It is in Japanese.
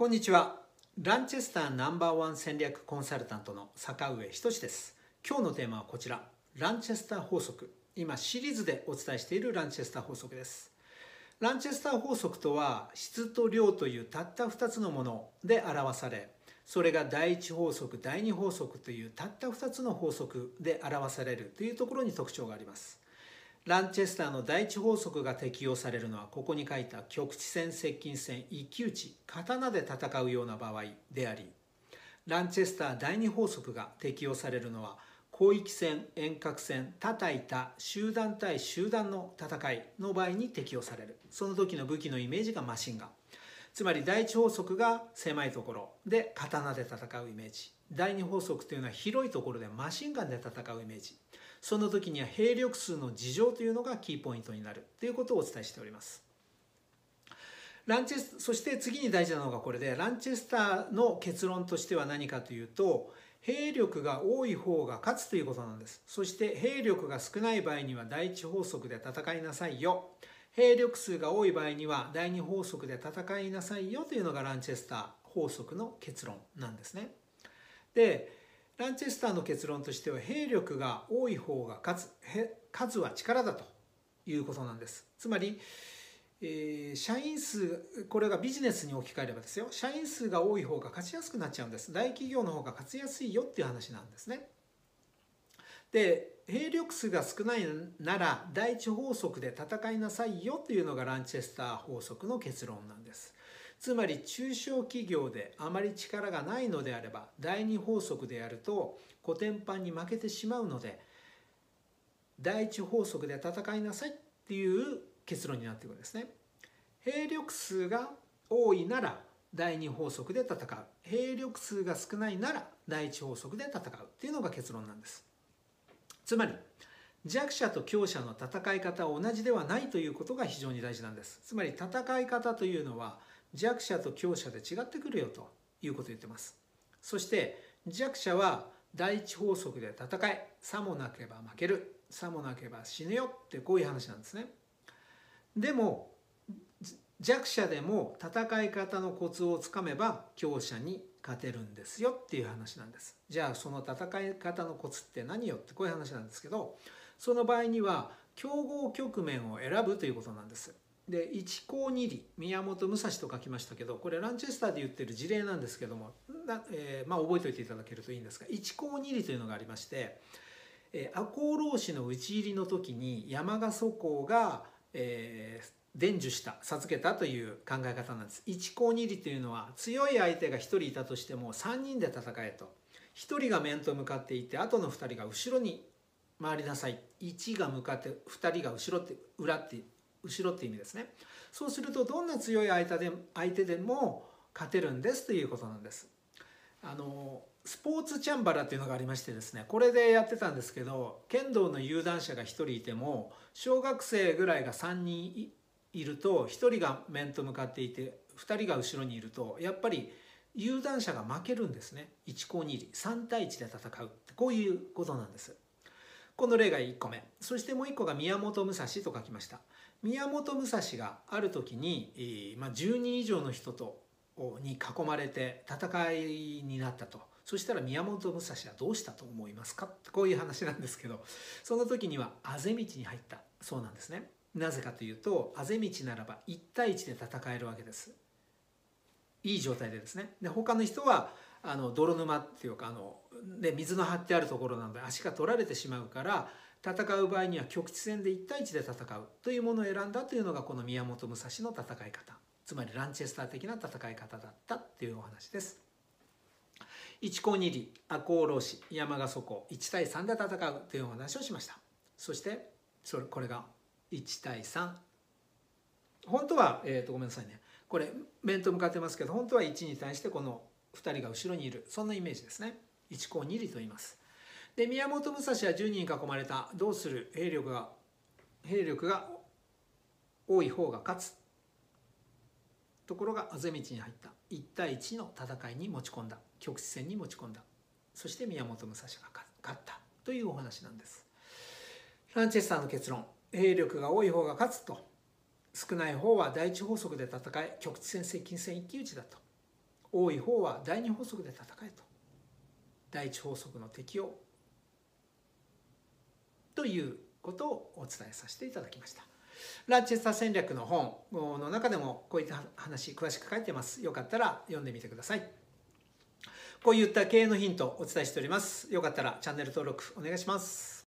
こんにちは。ランチェスターナンバーワン戦略コンサルタントの坂上仁です。今日のテーマはこちら。ランチェスター法則。今シリーズでお伝えしているランチェスター法則です。ランチェスター法則とは質と量というたった2つのもので表されそれが第一法則第二法則というたった2つの法則で表されるというところに特徴があります。ランチェスターの第一法則が適用されるのはここに書いた局地戦接近戦一騎打ち刀で戦うような場合でありランチェスター第二法則が適用されるのは広域戦遠隔戦叩いた集団対集団の戦いの場合に適用される。その時の武器のイメージがマシンガン。つまり第一法則が狭いところで刀で戦うイメージ第二法則というのは広いところでマシンガンで戦うイメージ。その時には兵力数の事情というのがキーポイントになるということをお伝えしております。ランチェスそして次に大事なのがこれでランチェスターの結論としては何かというと兵力が多い方が勝つということなんです。そして兵力が少ない場合には第一法則で戦いなさいよ。兵力数が多い場合には第二法則で戦いなさいよというのがランチェスター法則の結論なんですね。でランチェスターの結論としては兵力が多い方が勝つ。数は力だということなんです。つまり、えー、社員数これがビジネスに置き換えればですよ。社員数が多い方が勝ちやすくなっちゃうんです。大企業の方が勝ちやすいよっていう話なんですね。で兵力数が少ないなら第一法則で戦いなさいよっていうのがランチェスター法則の結論なんです。つまり中小企業であまり力がないのであれば第二法則でやるとコテンパンに負けてしまうので第一法則で戦いなさいっていう結論になっていくんですね。兵力数が多いなら第二法則で戦う兵力数が少ないなら第一法則で戦うっていうのが結論なんです。つまり弱者と強者の戦い方は同じではないということが非常に大事なんです。つまり戦い方というのは弱者と強者で違ってくるよということを言ってます。そして弱者は第一法則で戦えさもなければ負けるさもなければ死ぬよってこういう話なんですね。でも弱者でも戦い方のコツをつかめば強者に勝てるんですよっていう話なんです。じゃあその戦い方のコツって何よってこういう話なんですけどその場合には競合局面を選ぶということなんです。で一高二里宮本武蔵と書きましたけどこれランチェスターで言ってる事例なんですけども、えー、まあ、覚えておいていただけるといいんですが一高二里というのがありまして、え、赤穂浪士の討ち入りの時に山賀祖公が、えー、伝授した授けたという考え方なんです。一高二里というのは強い相手が1人いたとしても3人で戦えと。1人が面と向かっていて後の2人が後ろに回りなさい。1が向かって2人が後ろって裏って後ろって意味ですね。そうするとどんな強い相手で相手でも勝てるんですということなんです。あのスポーツチャンバラっていうのがありましてですねこれでやってたんですけど剣道の有段者が1人いても小学生ぐらいが3人いると1人が面と向かっていて2人が後ろにいるとやっぱり有段者が負けるんですね。1高2里3対1で戦うこういうことなんです。この例が1個目。そしてもう1個が宮本武蔵と書きました。宮本武蔵がある時に、まあ、10人以上の人とに囲まれて戦いになったと。そしたら宮本武蔵はどうしたと思いますか？こういう話なんですけどその時にはあぜ道に入った。そうなんですね。なぜかというとあぜ道ならば1対1で戦えるわけです。いい状態でですね。で他の人はあの泥沼っていうかあので水の張ってあるところなので足が取られてしまうから戦う場合には局地戦で1対1で戦う。というものを選んだというのがこの宮本武蔵の戦い方。つまりランチェスター的な戦い方だったっていうお話です。一高二里赤穂浪士山賀祖公1対3で戦うというお話をしました。そしてそれこれが1対3本当は、えー、とごめんなさいね。これ面と向かってますけど本当は1に対してこの2人が後ろにいるそんなイメージですね。一高二里と言います。で宮本武蔵は10人囲まれたどうする？兵力が兵力が多い方が勝つ。ところがあぜ道に入った。1対1の戦いに持ち込んだ。局地戦に持ち込んだ。そして宮本武蔵が勝った。というお話なんです。ランチェスターの結論。兵力が多い方が勝つと。少ない方は第一法則で戦い局地戦接近戦一騎打ちだと。多い方は第二法則で戦えと。第一法則の適用ということをお伝えさせていただきました。ランチェスター戦略の本の中でもこういった話詳しく書いてます。よかったら読んでみてください。こういった経営のヒントをお伝えしております。よかったらチャンネル登録お願いします。